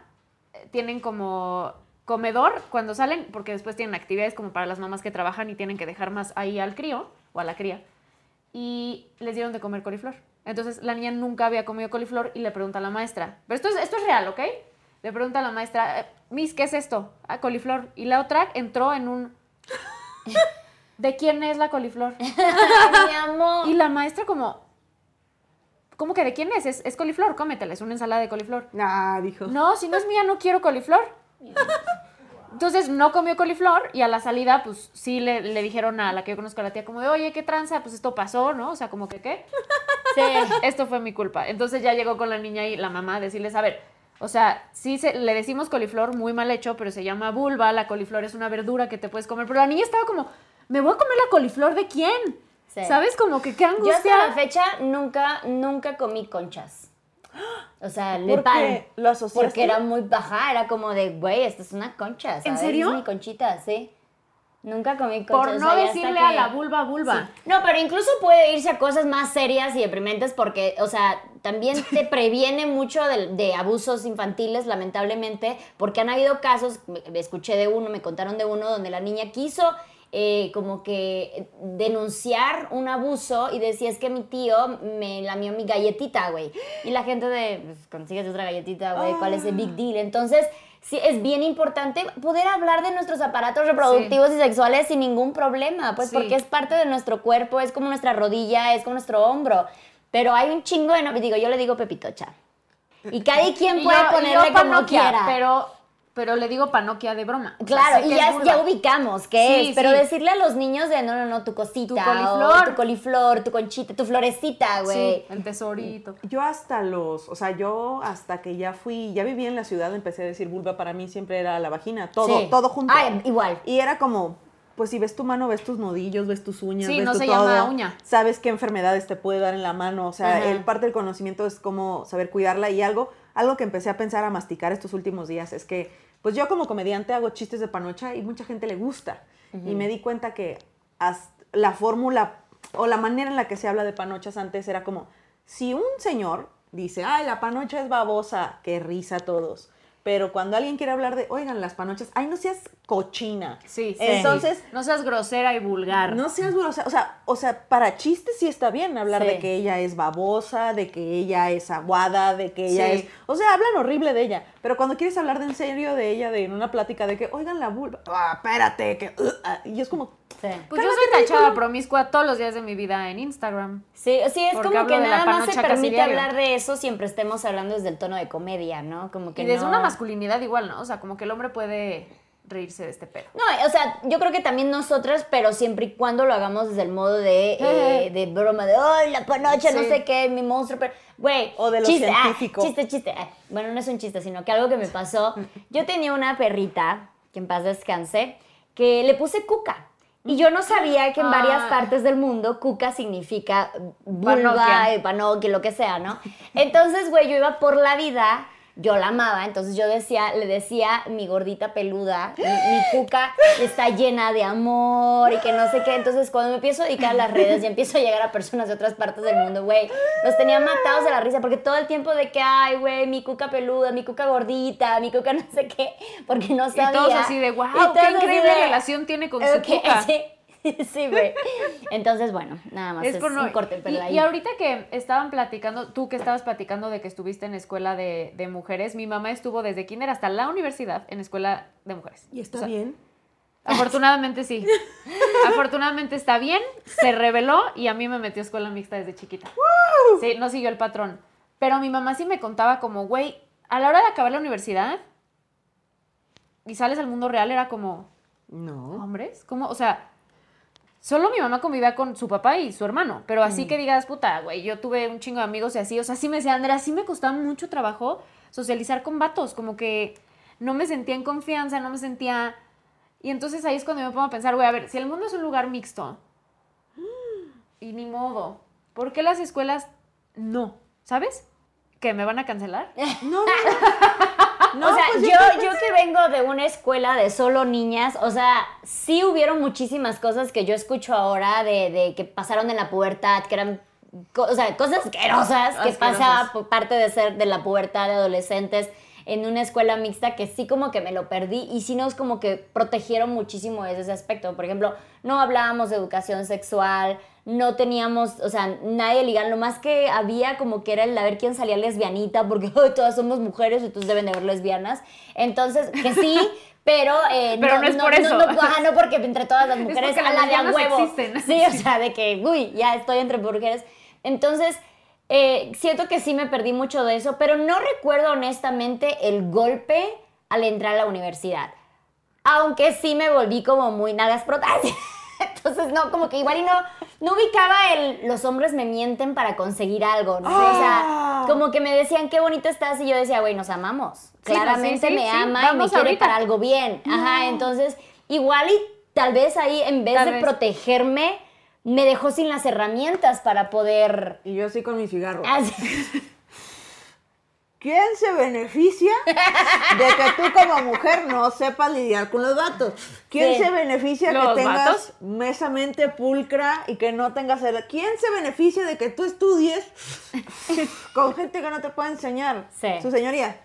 eh, tienen como comedor, cuando salen, porque después tienen actividades como para las mamás que trabajan y tienen que dejar más ahí al crío o a la cría, y les dieron de comer coliflor. Entonces la niña nunca había comido coliflor y le pregunta a la maestra, pero esto es, esto es real, ¿ok? Le pregunta a la maestra, "Eh, Miss, ¿qué es esto? Ah, coliflor. Y la otra entró en un... ¿De quién es la coliflor? Mi amor. Y la maestra como... ¿Cómo que de quién es? Es, es coliflor, cómetela, es una ensalada de coliflor. Ah, dijo. No, si no es mía, no quiero coliflor. Entonces no comió coliflor y a la salida, pues sí le, le dijeron a la que yo conozco a la tía, como de, oye, ¿qué tranza? Pues esto pasó, ¿no? O sea, como que, ¿qué? Sí. Esto fue mi culpa. Entonces ya llegó con la niña y la mamá a decirles, a ver, o sea, sí se, le decimos coliflor muy mal hecho, pero se llama vulva, la coliflor es una verdura que te puedes comer. Pero la niña estaba como, ¿me voy a comer la coliflor de quién? Sí. ¿Sabes? Como que qué Yo angustia. hasta la fecha nunca, nunca comí conchas. O sea, le ¿Por qué? ¿Lo asociaste? Porque era muy baja, era como de, güey, esta es una concha, ¿sabes? serio? Es mi conchita, sí. Nunca comí conchas. Por o no sea, decirle que- a la vulva vulva. Sí. No, pero incluso puede irse a cosas más serias y deprimentes porque, o sea, también te previene mucho de, de abusos infantiles, lamentablemente, porque han habido casos, me- me escuché de uno, me contaron de uno donde la niña quiso eh, como que denunciar un abuso y decía, es que mi tío me lamió mi galletita, güey. Y la gente de, pues, consíguete otra galletita, güey, ¿cuál es el big deal? Entonces... Sí, es bien importante poder hablar de nuestros aparatos reproductivos y sexuales sin ningún problema, pues Sí. porque es parte de nuestro cuerpo, es como nuestra rodilla, es como nuestro hombro. Pero hay un chingo de no, digo, yo le digo Pepitocha. Y cada quien puede yo- ponerle yo como quiera. Pero, pero le digo panoquia de broma. O sea, Claro, y ya, ya ubicamos qué Sí, es, pero sí. decirle a los niños de no, no, no, tu cosita, Tu o coliflor. tu coliflor, tu conchita, tu florecita, güey. Sí, el tesorito. Yo hasta los, o sea, yo hasta que ya fui, ya viví en la ciudad, empecé a decir vulva, para mí siempre era la vagina, todo, Sí. todo junto. Ah, igual. Y era como, pues si ves tu mano, ves tus nodillos, ves tus uñas, Sí, ves no tu se todo, llama uña. Sabes qué enfermedades te puede dar en la mano, o sea, Ajá. el parte del conocimiento es cómo saber cuidarla y algo, algo que empecé a pensar a masticar estos últimos días es que, pues yo como comediante hago chistes de panocha y mucha gente le gusta. Y me di cuenta que la fórmula o la manera en la que se habla de panochas antes era como, si un señor dice, ay, la panocha es babosa, qué risa a todos. Pero cuando alguien quiere hablar de, oigan, las panochas, ay, no seas cochina. Sí, sí. Entonces, No seas grosera y vulgar. no seas grosera. O sea, o sea, para chistes sí está bien hablar Sí. de que ella es babosa, de que ella es aguada, de que ella Sí. es. O sea, hablan horrible de ella. Pero cuando quieres hablar de en serio de ella, de en una plática de que, oigan la vulva, ah, espérate, que. uh, ah", y es como. Sí. Pues yo soy tachada promiscua todos los días de mi vida en Instagram. Sí, sí, es Porque como que nada más se permite hablar de eso siempre estemos hablando desde el tono de comedia, ¿no? Como que y desde no- una masculinidad igual, ¿no? O sea, como que el hombre puede reírse de este pedo. No, o sea, yo creo que también nosotras, pero siempre y cuando lo hagamos desde el modo de, eh, de broma, de, ¡ay, la panocha, no Sí. sé qué, mi monstruo! Pero, güey, O de lo chiste, ah, chiste, chiste. Ah, bueno, no es un chiste, sino que algo que me pasó. Yo tenía una perrita, que en paz descanse, que le puse cuca. Y yo no sabía que en varias Ah. partes del mundo cuca significa vulva, Panoquia. eh, panoquia, lo que sea, ¿no? Entonces, güey, yo iba por la vida, yo la amaba, entonces yo decía, le decía, mi gordita peluda, mi, mi cuca está llena de amor y que no sé qué. Entonces, cuando me empiezo a dedicar a las redes y empiezo a llegar a personas de otras partes del mundo, güey, los tenía matados de la risa porque todo el tiempo de que, ay, güey, mi cuca peluda, mi cuca gordita, mi cuca no sé qué, porque no Y sabía. todos así de, Y wow, qué increíble de, relación tiene con su cuca. Sí, sí, güey. Entonces, bueno, nada más es, Es por no- un corte, pero y, ahí. y ahorita que estaban platicando, tú que estabas platicando de que estuviste en escuela de, de mujeres, mi mamá estuvo desde kinder hasta la universidad en escuela de mujeres. ¿Y está O sea, bien? Afortunadamente sí. Afortunadamente está bien, se reveló y a mí me metió a escuela mixta desde chiquita. Sí, no siguió el patrón. Pero mi mamá sí me contaba como, güey, a la hora de acabar la universidad y sales al mundo real era como, No. hombres, ¿cómo? O sea, solo mi mamá convivía con su papá y su hermano, pero así que digas, puta, güey, yo tuve un chingo de amigos y así, o sea, sí me decía, Andrea, sí me costaba mucho trabajo socializar con vatos, como que no me sentía en confianza, no me sentía... Y entonces ahí es cuando me pongo a pensar, güey, a ver, si el mundo es un lugar mixto, y ni modo, ¿por qué las escuelas no? ¿Sabes? ¿Que me van a cancelar? No, no. No, o sea, pues yo, yo yo que vengo de una escuela de solo niñas, o sea, sí hubieron muchísimas cosas que yo escucho ahora de, de que pasaron en la pubertad, que eran, o sea, cosas asquerosas que pasaba por parte de ser de la pubertad de adolescentes. en una escuela mixta que sí como que me lo perdí y sí nos como que protegieron muchísimo ese aspecto. Por ejemplo, no hablábamos de educación sexual, no teníamos, o sea, nadie legal, lo más que había como que era el a ver quién salía lesbianita, porque hoy todas somos mujeres, entonces deben de haber lesbianas. Entonces, que sí, pero, eh, Pero no es por eso. No, ajá, no porque entre todas las mujeres a la de a huevo. existen. Sí, o sea, de que, uy, ya estoy entre mujeres. Entonces, eh, siento que sí me perdí mucho de eso, pero no recuerdo honestamente el golpe al entrar a la universidad. Aunque sí me volví como muy nagas protas. Entonces, no, como que igual y no, no ubicaba el los hombres me mienten para conseguir algo, ¿no? O sea, Ah. como que me decían qué bonita estás y yo decía, güey, nos amamos. Sí, no, Claramente sí, sí, me sí, ama y me quiere ahorita. para algo bien. Ajá, entonces, igual y tal vez ahí en vez Tal de vez. protegerme, me dejó sin las herramientas para poder... Y yo así con mi cigarro. Así- ¿Quién se beneficia de que tú como mujer no sepas lidiar con los vatos? ¿Quién Sí. se beneficia de ¿Los que tengas vatos? mesamente pulcra y que no tengas el... ¿Quién se beneficia de que tú estudies con gente que no te puede enseñar? Sí. Su señoría.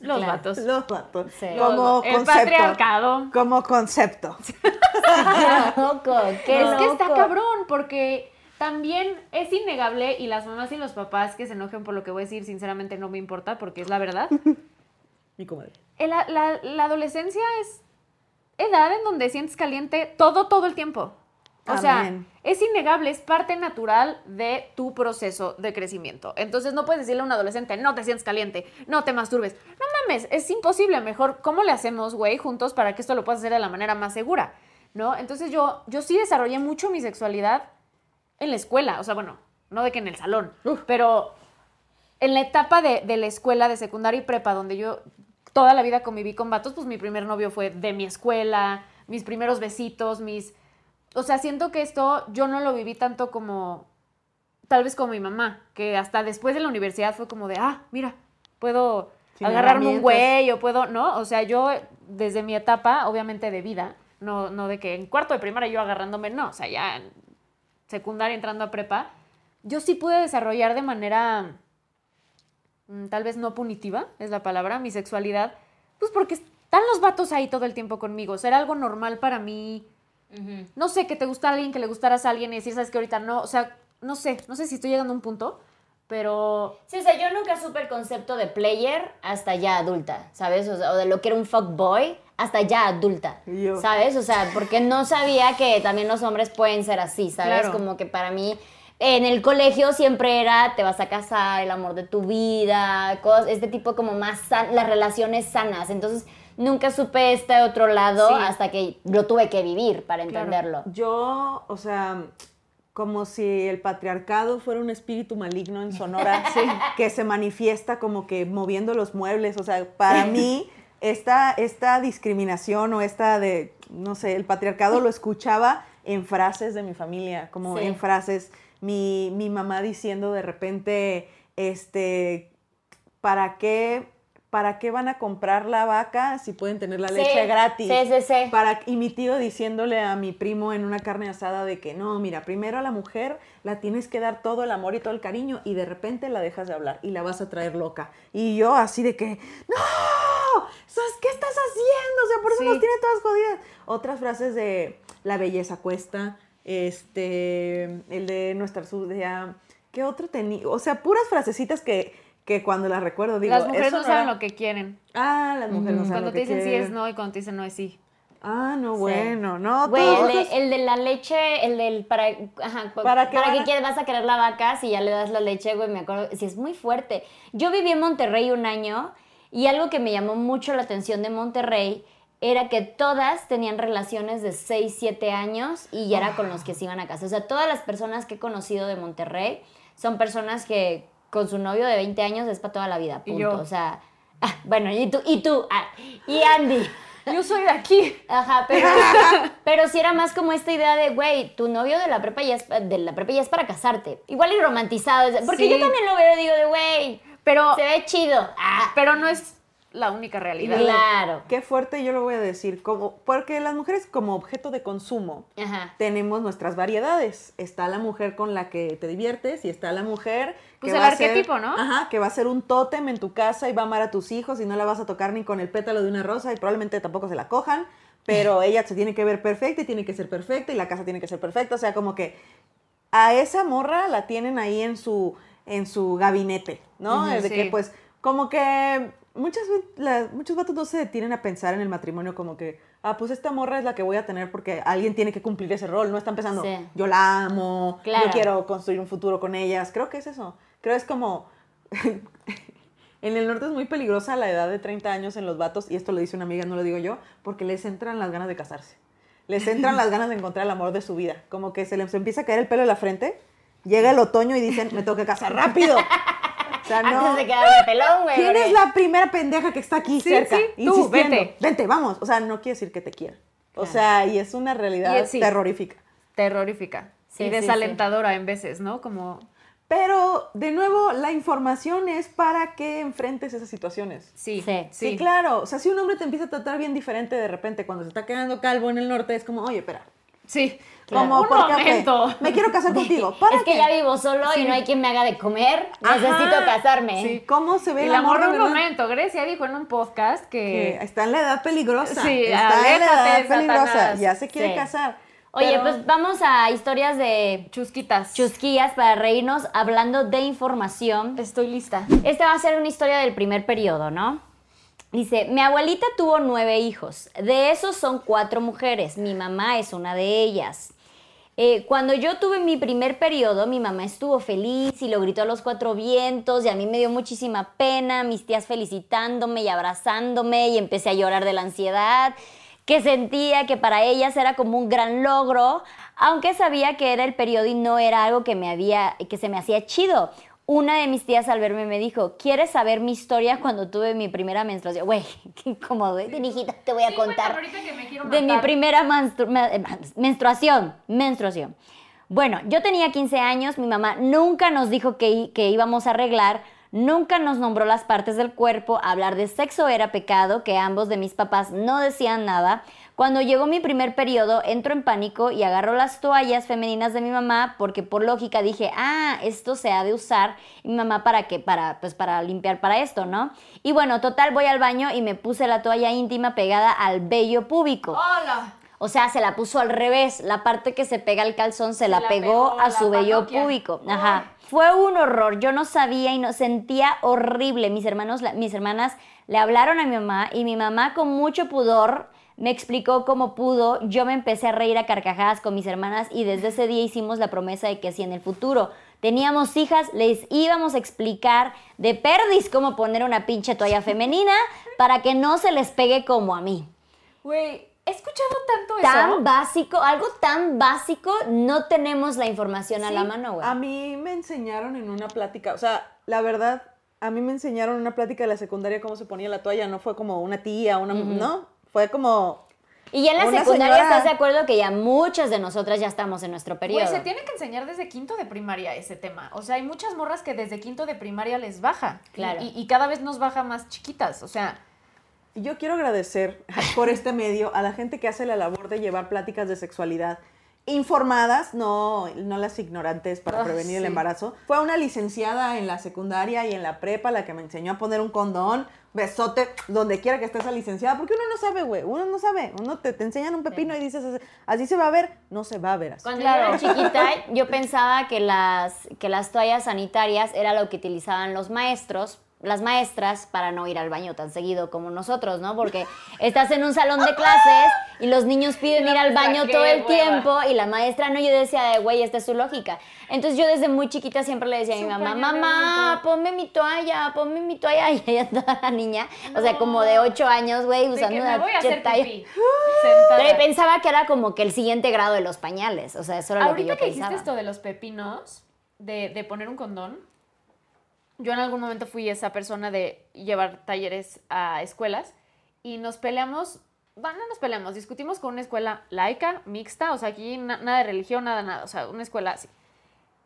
Los Claro. vatos. Los vatos. Sí. Como el concepto. patriarcado. Como concepto. ¡Qué loco! ¡Qué es que está cabrón, porque también es innegable y las mamás y los papás que se enojen por lo que voy a decir, sinceramente no me importa porque es la verdad. Mi comadre. El- La, la- la adolescencia es edad en donde sientes caliente todo, todo el tiempo. O sea, Amén. es innegable, es parte natural de tu proceso de crecimiento. Entonces no puedes decirle a un adolescente, no te sientes caliente, no te masturbes. No mames, es imposible. Mejor, ¿cómo le hacemos, güey, juntos para que esto lo puedas hacer de la manera más segura? ¿No? Entonces yo, yo sí desarrollé mucho mi sexualidad en la escuela. O sea, bueno, no de que en el salón, pero en la etapa de, de la escuela, de secundaria y prepa, donde yo toda la vida conviví con vatos, pues mi primer novio fue de mi escuela, mis primeros besitos, mis... O sea, siento que esto yo no lo viví tanto como, tal vez como mi mamá, que hasta después de la universidad fue como de, ah, mira, puedo Sin agarrarme un güey o puedo, ¿no? O sea, yo desde mi etapa, obviamente de vida, no, no de que en cuarto de primaria yo agarrándome, no, o sea, ya secundaria entrando a prepa, yo sí pude desarrollar de manera mm, tal vez no punitiva, es la palabra, mi sexualidad, pues porque están los vatos ahí todo el tiempo conmigo, o sea, era algo normal para mí. No sé, que te gusta alguien, que le gustaras a alguien y decir, sabes que ahorita no, o sea, no sé, no sé si estoy llegando a un punto, pero Sí, o sea, yo nunca supe el concepto de player hasta ya adulta, ¿sabes? O, sea, o de lo que era un fuckboy hasta ya adulta, yo. ¿sabes? O sea, porque no sabía que también los hombres pueden ser así, ¿sabes? Claro. Como que para mí en el colegio siempre era te vas a casar, el amor de tu vida, cosas, este tipo como más san- las relaciones sanas. Entonces, nunca supe este otro lado Sí. hasta que lo tuve que vivir para Claro. entenderlo. Yo, o sea, como si el patriarcado fuera un espíritu maligno en Sonora que se manifiesta como que moviendo los muebles. O sea, para mí, esta, esta discriminación o esta de, no sé, el patriarcado lo escuchaba en frases de mi familia, como Sí. en frases. Mi, mi mamá diciendo de repente, este, ¿para qué, ¿para qué van a comprar la vaca si pueden tener la Sí, leche gratis? sí, sí, sí. Para, y mi tío diciéndole a mi primo en una carne asada de que no, mira, primero a la mujer la tienes que dar todo el amor y todo el cariño y de repente la dejas de hablar y la vas a traer loca. Y yo así de que, no, ¿sabes qué estás haciendo? O sea, por eso Sí. nos tiene todas jodidas. Otras frases de la belleza cuesta, este, el de nuestra suya, ¿qué otro tenía? O sea, puras frasecitas que, que cuando las recuerdo digo, las mujeres eso no saben era- lo que quieren. Ah, las mujeres no saben Cuando lo te que dicen sí es quieren. no y cuando te dicen no es sí. Ah, no, Sí. bueno, no. Güey, el, de- el de la leche, el del para, ajá, pa- ¿Para qué van a- quieres, vas a querer la vaca si ya le das la leche, güey, me acuerdo, si es muy fuerte. Yo viví en Monterrey un año y algo que me llamó mucho la atención de Monterrey era que todas tenían relaciones de 6, 7 años y ya era con los que se iban a casa. O sea, todas las personas que he conocido de Monterrey son personas que con su novio de 20 años es para toda la vida, Y punto. yo. O sea, ah, bueno, y tú, y tú, ah, y Andy. Yo soy de aquí. Ajá, pero, pero sí era más como esta idea de, güey, tu novio de la prepa ya es, de la prepa ya es para casarte. Igual y romantizado. Porque Sí. yo también lo veo y digo de, güey, Pero, se ve chido. Ah, pero no es la única realidad. Claro. Qué fuerte yo lo voy a decir, como, porque las mujeres como objeto de consumo Ajá. tenemos nuestras variedades. Está la mujer con la que te diviertes y está la mujer Pues que el va a ser- arquetipo, ¿no? Ajá, que va a ser un tótem en tu casa y va a amar a tus hijos y no la vas a tocar ni con el pétalo de una rosa y probablemente tampoco se la cojan, pero ella se tiene que ver perfecta y tiene que ser perfecta y la casa tiene que ser perfecta, o sea, como que a esa morra la tienen ahí en su, en su gabinete, ¿no? Ujú, de sí. que pues como que muchas, la- muchos vatos no se detienen a pensar en el matrimonio como que, ah, pues esta morra es la que voy a tener porque alguien tiene que cumplir ese rol, no están pensando, Sí. yo la amo, Claro. yo quiero construir un futuro con ellas, creo que es eso, creo es como... En el norte es muy peligrosa la edad de 30 años en los vatos, y esto lo dice una amiga, no lo digo yo, porque les entran las ganas de casarse. Les entran las ganas de encontrar el amor de su vida. Como que se les empieza a caer el pelo de la frente, llega el otoño y dicen, me tengo que casar rápido. O sea, no. Antes de quedarme pelón, güey. ¿Quién es la primera pendeja que está aquí Sí, cerca? sí, tú, vente. Vente, vamos. O sea, no quiere decir que te quiera. O Claro. sea, y es una realidad es- sí. terrorífica. Terrorífica. Sí, y sí, desalentadora en veces, ¿no? Como, Pero, de nuevo, la información es para que enfrentes esas situaciones. sí, Sí. Sí. claro. O sea, si un hombre te empieza a tratar bien diferente de repente cuando se está quedando calvo en el norte, es como, oye, espera. Sí. Como, Un ¿por momento. Me quiero casar contigo. ¿Para Es que qué? ya vivo solo y no hay quien me haga de comer. Ajá. Necesito casarme. Sí. ¿Cómo se ve la la morra morra, un verdad? momento. Grecia dijo en un podcast Que que... está en la edad peligrosa. Sí, está en la edad peligrosa. Satanás. Ya se quiere Sí. casar. Oye, Pero- pues vamos a historias de Chusquitas. chusquillas para reírnos hablando de información. Estoy lista. Esta va a ser una historia del primer periodo, ¿no? Dice, mi abuelita tuvo nueve hijos. De esos son cuatro mujeres. Mi mamá es una de ellas. Eh, cuando yo tuve mi primer periodo, mi mamá estuvo feliz y lo gritó a los cuatro vientos y a mí me dio muchísima pena, mis tías felicitándome y abrazándome y empecé a llorar de la ansiedad, que sentía que para ellas era como un gran logro, aunque sabía que era el periodo y no era algo que, me había, que se me hacía chido. Una de mis tías al verme me dijo, ¿quieres saber mi historia cuando tuve mi primera menstruación? Güey, qué incómodo, ¿eh? Hijita, te voy a contar de mi primera eh, menstruación, menstruación. Bueno, yo tenía 15 años, mi mamá nunca nos dijo que íbamos a arreglar, nunca nos nombró las partes del cuerpo, hablar de sexo era pecado, que ambos de mis papás no decían nada. Cuando llegó mi primer periodo, entro en pánico y agarro las toallas femeninas de mi mamá porque por lógica dije, ah, esto se ha de usar y mi mamá para qué, para pues para limpiar para esto, ¿no? Y bueno, total voy al baño y me puse la toalla íntima pegada al vello púbico. ¡Hola! O sea, se la puso al revés. La parte que se pega al calzón se, la, la pegó, pegó a la su vello púbico. Ajá. Fue un horror. Yo no sabía y no sentía horrible. Mis hermanos, mis hermanas le hablaron a mi mamá y mi mamá con mucho pudor me explicó cómo pudo. Yo me empecé a reír a carcajadas con mis hermanas y desde ese día hicimos la promesa de que si en el futuro teníamos hijas, les íbamos a explicar de perdis cómo poner una pinche toalla femenina para que no se les pegue como a mí. Güey, he escuchado tanto eso. Tan básico, algo tan básico, no tenemos la información a la mano, güey. A mí me enseñaron en una plática, o sea, la verdad, a mí me enseñaron en una plática de la secundaria cómo se ponía la toalla, no fue como una tía, una, ¿no? Fue como, Y ya en la una secundaria señora- estás de acuerdo que ya muchas de nosotras ya estamos en nuestro periodo. Güey, se tiene que enseñar desde quinto de primaria ese tema. O sea, hay muchas morras que desde quinto de primaria les baja. Y- Claro. Y, y cada vez nos baja más chiquitas. O sea, yo quiero agradecer por este medio a la gente que hace la labor de llevar pláticas de sexualidad informadas, no, no las ignorantes para Ah, prevenir el embarazo. Fue una licenciada en la secundaria y en la prepa la que me enseñó a poner un condón, besote, donde quiera que esté esa licenciada, porque uno no sabe, güey, uno no sabe, uno te, te enseñan un pepino y dices, así, así se va a ver, no se va a ver así. Cuando Claro. yo era chiquita, yo pensaba que las, que las toallas sanitarias era lo que utilizaban los maestros, las maestras, para no ir al baño tan seguido como nosotros, ¿no? Porque estás en un salón de clases y los niños piden ir al maestra, baño qué todo el tiempo y la maestra no, yo decía, de, güey, esta es su lógica. Entonces yo desde muy chiquita siempre le decía a mi mamá, mamá, bonito". ponme mi toalla, ponme mi toalla. Y ella toda la niña, o sea, como de ocho años, güey, usando que una toalla. sentada. Pero pensaba que era como que el siguiente grado de los pañales. O sea, eso era lo que Ahorita yo que, pensaba. dijiste esto de los pepinos, de, de poner un condón, yo en algún momento fui esa persona de llevar talleres a escuelas y nos peleamos, bueno, no nos peleamos, discutimos con una escuela laica, mixta, o sea, aquí na- nada de religión, nada, nada, o sea, una escuela así.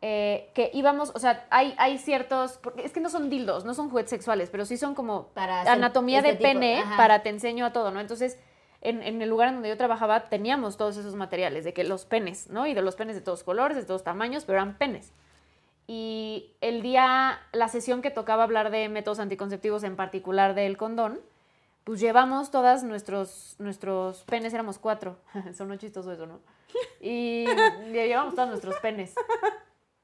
eh, que íbamos, o sea, hay, hay ciertos, porque es que no son dildos, no son juguetes sexuales, pero sí son como Para anatomía este de tipo, pene ajá. para te enseño a todo, ¿no? Entonces, en, en el lugar en donde yo trabajaba teníamos todos esos materiales, de que los penes, ¿no? Y de los penes de todos colores, de todos tamaños, pero eran penes. Y el día, la sesión que tocaba hablar de métodos anticonceptivos, en particular del condón, pues llevamos todas nuestros, nuestros penes, éramos cuatro. Sonó chistoso eso, ¿no? Y llevamos todos nuestros penes.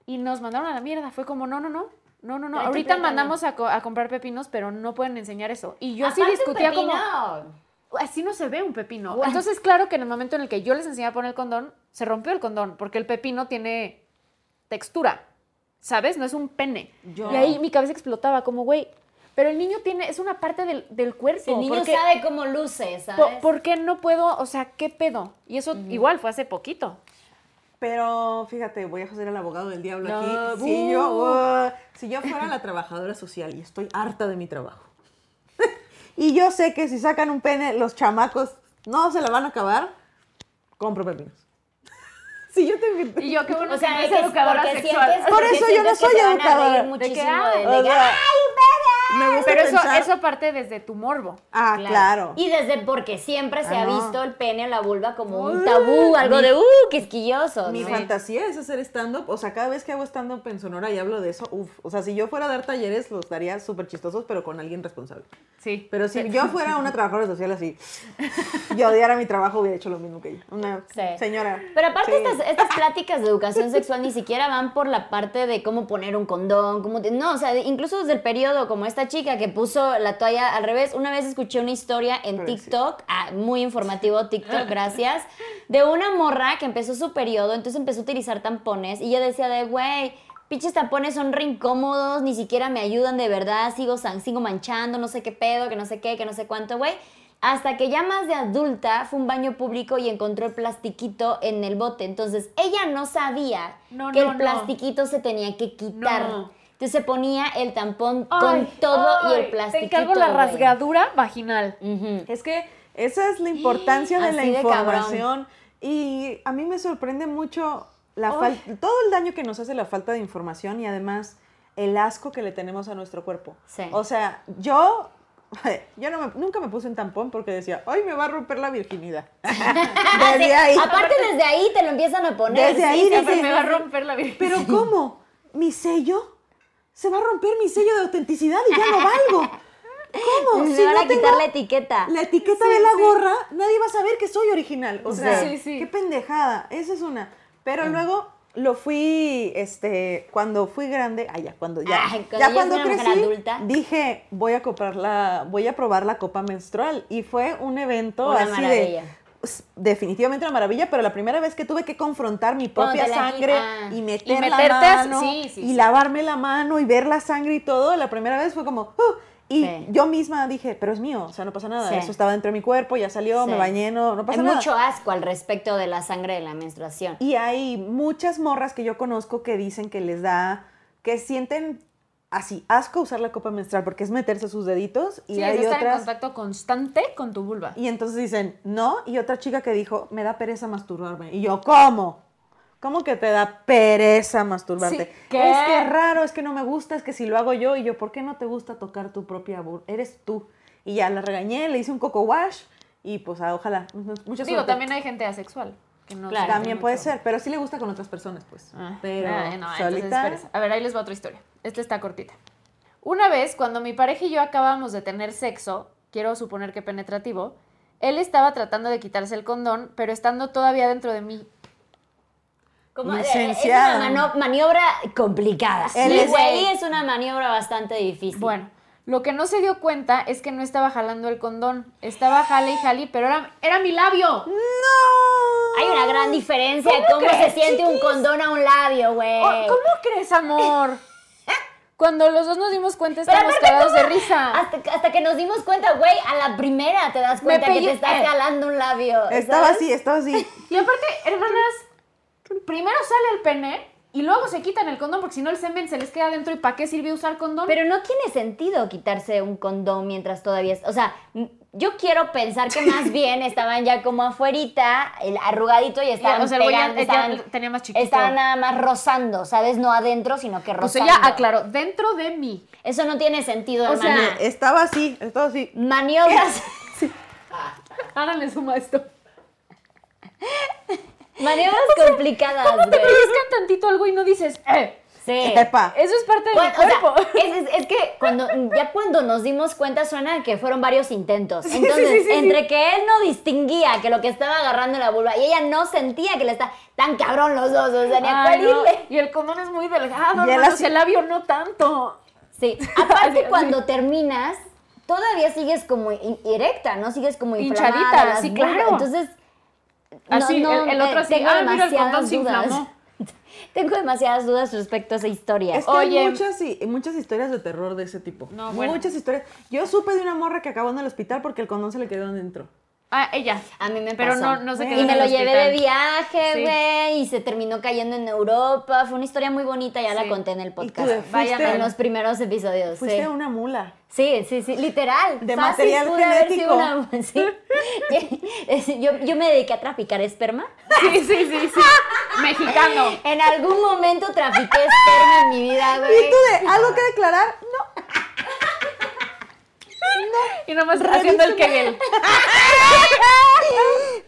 Y nos mandaron a la mierda. Fue como, no, no, no. No, no, no. Hay Ahorita mandamos a, co- a comprar pepinos, pero no pueden enseñar eso. Y yo así un discutía como, así no se ve un pepino. Bueno. Entonces, claro que en el momento en el que yo les enseñaba a poner el condón, se rompió el condón, porque el pepino tiene textura, ¿sabes? No es un pene. Yo- Y ahí mi cabeza explotaba, como, güey, pero el niño tiene, es una parte del, del cuerpo. El niño ¿por qué- sabe cómo luce, po- ¿sabes? ¿Por qué no puedo? O sea, ¿qué pedo? Y eso igual fue hace poquito. Pero fíjate, voy a ser el abogado del diablo No, aquí. bu. Si yo, uh, si yo fuera la trabajadora social y estoy harta de mi trabajo. y yo sé que si sacan un pene, los chamacos no se la van a acabar, compro pepinos. Si yo te Y yo, qué bueno O sea, que eres que educadora sexual. sientes- Por eso yo no soy educadora. muchísimo De que, ¡ay, me gusta Pero eso, pensar- eso parte desde tu morbo. Ah, claro. Y desde porque siempre se Ah, ha no. visto el pene o la vulva como un tabú, algo mi- de, uh, quisquilloso. Mi ¿no? fantasía es hacer stand-up. O sea, cada vez que hago stand-up en Sonora y hablo de eso, uff. O sea, si yo fuera a dar talleres, los daría súper chistosos, pero con alguien responsable. Sí. Pero si yo fuera una trabajadora social así, yo odiara mi trabajo, hubiera hecho lo mismo que ella. Una Sí. señora. Pero aparte Sí. estas, estas pláticas de educación sexual ni siquiera van por la parte de cómo poner un condón, cómo te- no, o sea, incluso desde el periodo como esta chica que puso la toalla al revés, una vez escuché una historia en. TikTok, ah, muy informativo TikTok, gracias, de una morra que empezó su periodo, entonces empezó a utilizar tampones y ella decía de, güey, pinches tampones son re incómodos, ni siquiera me ayudan de verdad, sigo, sigo manchando, no sé qué pedo, que no sé qué, que no sé cuánto, güey. Hasta que ya más de adulta fue a un baño público y encontró el plastiquito en el bote. Entonces ella no sabía No, que no, el no. plastiquito se tenía que quitar. Entonces se ponía el tampón Ay, con todo y ay, el plastiquito. Te encargo la güey. rasgadura vaginal. Ujú. Es que esa es la importancia de la de información. y a mí me sorprende mucho la todo el daño que nos hace la falta de información y además el asco que le tenemos a nuestro cuerpo. Sí. O sea, yo, yo no me- nunca me puse un tampón porque decía, ay, me va a romper la virginidad. Desde Sí, ahí. Aparte desde ahí te lo empiezan a poner. Desde ahí sí, dices, sí, me va a romper la virgen. Pero ¿cómo? ¿Mi sello? Se va a romper mi sello de autenticidad y ya no valgo. ¿Cómo? Me Si van no a quitar tengo la etiqueta. la etiqueta de la gorra, nadie va a saber que soy original. O sea, Sí, sí. qué pendejada. Esa es una. Pero luego lo fui, este, cuando fui grande, ah, ya, cuando ya, Ay, cuando ya cuando crecí, adulta. dije, voy a comprar la, voy a probar la copa menstrual. Y fue un evento Una así maravilla. de definitivamente una maravilla, pero la primera vez que tuve que confrontar mi propia la sangre quitan. y meter Y la meterte a- mano sí, sí, y sí. lavarme la mano y ver la sangre y todo, la primera vez fue como, "Uh", y yo misma dije, pero es mío, o sea, no pasa nada, eso estaba dentro de mi cuerpo, ya salió, me bañé, no, no pasa Hay nada. mucho asco al respecto de la sangre de la menstruación. Y hay muchas morras que yo conozco que dicen que les da, que sienten así, asco usar la copa menstrual porque es meterse sus deditos y Sí, es hay estar en contacto constante con tu vulva. Y entonces dicen, no, y otra chica que dijo, me da pereza masturbarme. Y yo, ¿cómo? ¿Cómo que te da pereza masturbarte? Sí, ¿qué? Es que es raro, es que no me gusta, es que si lo hago yo, y yo, ¿por qué no te gusta tocar tu propia burla? Eres tú. Y ya la regañé, le hice un coco wash, y pues ah, ojalá, mucha Digo, suerte. también hay gente asexual. Que no Claro. También puede ser, pero sí le gusta con otras personas, pues. Ah, pero no, solita... A ver, ahí les va otra historia. Esta está cortita. Una vez, cuando mi pareja y yo acabamos de tener sexo, quiero suponer que penetrativo, él estaba tratando de quitarse el condón, pero estando todavía dentro de mí. Como, eh. Es una maniobra complicada. Es- güey, es una maniobra bastante difícil. Bueno, lo que no se dio cuenta es que no estaba jalando el condón. Estaba jale y jale, pero era, era mi labio. ¡No! Hay una gran diferencia de ¿Cómo cómo se siente un condón a un labio, güey. Oh, ¿Cómo crees, amor? Cuando los dos nos dimos cuenta estábamos cagados de risa. Hasta, que- hasta que nos dimos cuenta, güey, a la primera te das cuenta que te estás jalando un labio. Estaba ¿sabes? así, estaba así. Y aparte, hermanas, primero sale el pene y luego se quitan el condón porque si no el semen se les queda dentro y ¿para qué sirve usar condón? Pero no tiene sentido quitarse un condón mientras todavía es, o sea, Yo quiero pensar que más bien estaban ya como afuerita, el arrugadito y estaban o sea, ya- pegando, ya estaban- tenía más chiquito. Estaban nada más rozando, ¿sabes? No adentro, sino que rozando. ella aclaró, dentro de mí. Eso no tiene sentido, O sea. Estaba así, estaba así. Maniobras, Háganle suma a esto. maniobras complicadas, ¿Cómo te güey. pellizcan tantito algo y no dices, eh? Sí. Epa. Eso es parte de Bueno, mi o sea, cuerpo. es, es- es que cuando ya cuando nos dimos cuenta suena que fueron varios intentos. Entonces, sí, sí, sí. entre que él no distinguía que lo que estaba agarrando la vulva y ella no sentía que le está tan cabrón los dos, o sea, ni a Ay, cuál no. irle. Y el condón es muy delgado, Y hermano, así- el labio no tanto. Sí, aparte Así, cuando así. terminas, todavía sigues como erecta, ¿no? Sigues como inflamada. Hinchadita, sí, claro. Entonces, Así, no, el, el otro eh, así, tengo ah, mira, el demasiadas condón se dudas. inflamó. Tengo demasiadas dudas respecto a esa historia. Es que Oye. hay muchas, y- muchas historias de terror de ese tipo. No, bueno. Muchas historias. Yo supe de una morra que acabó en el hospital porque el condón se le quedó adentro. Ah, ella. A mí me Pero pasó. no, no se quedó Y me lo llevé de viaje, Sí. güey, y se terminó cayendo en Europa. Fue una historia muy bonita, ya la conté en el ¿Y tú podcast. Vayan en los primeros episodios. Fuiste sí. una mula. Sí, sí, sí, literal. De Fácil material pude haber sido genético. una- sí. yo, yo me dediqué a traficar esperma. Sí, sí, sí, sí. Mexicano. En algún momento trafiqué esperma en mi vida, güey. ¿Y tú de algo que declarar? No. Y nomás haciendo el kegel.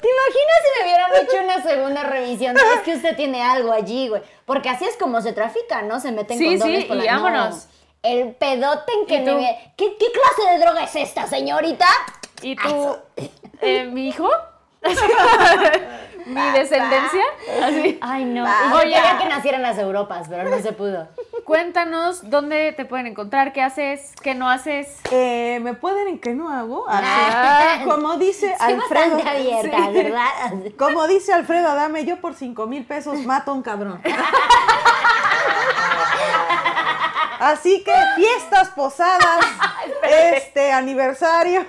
¿Te imaginas si me hubieran hecho una segunda revisión? Es que usted tiene algo allí, güey. Porque así es como se trafica, ¿no? Se meten Sí, condones sí, por la... y no. vámonos. El pedote en que me... ¿Qué, ¿Qué clase de droga es esta, señorita? ¿Y tú, eh, mi hijo? ¿Mi descendencia? Así. Ay, no. Ah. Yo Oye. quería que nacieran las Europas, pero no se pudo. Cuéntanos dónde te pueden encontrar, qué haces, qué no haces. Eh, ¿Me pueden en qué no hago? Ah. Como dice Soy Alfredo. abierta, Sí. ¿verdad? Como dice Alfredo Adame, yo por 5 mil pesos mato a un cabrón. Así que fiestas, posadas, este aniversario.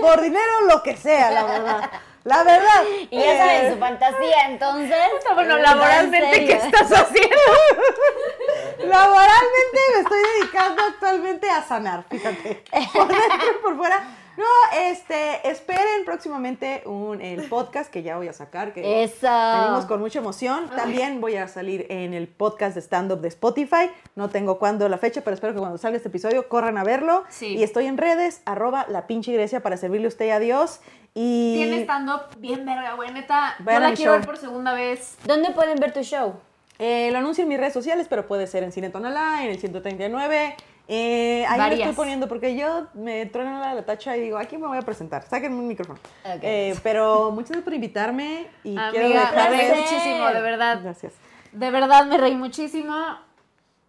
Por dinero, lo que sea, la verdad. La verdad. Y ya saben eh, su fantasía, entonces... Bueno, laboralmente, en ¿qué estás haciendo? Laboralmente me estoy dedicando actualmente a sanar, fíjate. Por dentro y por fuera. No, este, esperen próximamente un, el podcast que ya voy a sacar, que Eso. venimos con mucha emoción. También voy a salir en el podcast de stand-up de Spotify. No tengo cuándo la fecha, pero espero que cuando salga este episodio corran a verlo. Sí. Y estoy en redes, arroba la pinche iglesia para servirle a usted y a Dios. Y Tiene stand-up bien verga, güey, neta. Yo Vean la quiero show. ver por segunda vez. ¿Dónde pueden ver tu show? Eh, lo anuncio en mis redes sociales, pero puede ser en Cine Tonalá, en el 139. Eh, ahí Varias. estoy poniendo porque yo me trueno la, la tacha y digo, aquí me voy a presentar. Sáquenme un micrófono. Ok. Eh, pero muchas gracias por invitarme y quiero Amiga, me reí dejarles- muchísimo, de verdad. Gracias. De verdad me reí muchísimo.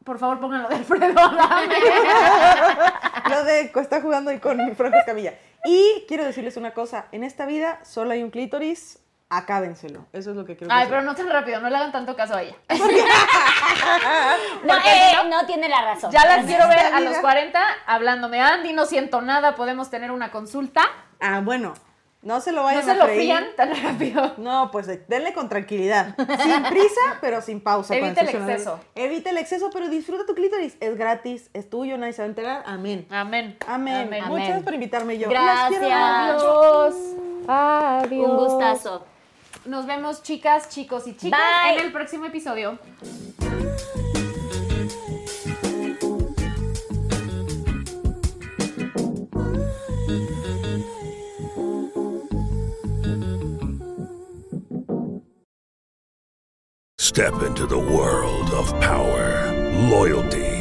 Por favor, pónganlo de Alfredo. Lo de está jugando ahí con Franco Escamilla. Y quiero decirles una cosa, en esta vida solo hay un clítoris, acábenselo. Eso es lo que quiero Ay, decir. pero no tan rápido, no le hagan tanto caso a ella. No, eh, si no tiene la razón. Ya las quiero ver a los vida- 40 hablándome, Andy, no siento nada, podemos tener una consulta. Ah, bueno, no se lo No vayan se a lo freír. frían tan rápido. No, pues eh, denle con tranquilidad. Sin prisa, pero sin pausa. Evite cuando el exceso. Evite el exceso, pero disfruta tu clítoris. Es gratis, es tuyo, nadie se va a enterar. Amén. Amén. Amén. Amén. Muchas gracias por invitarme yo. Gracias. Adiós. Adiós. Un gustazo. Nos vemos, chicas, chicos y chicas, Bye. en el próximo episodio. Step into the world of power, loyalty,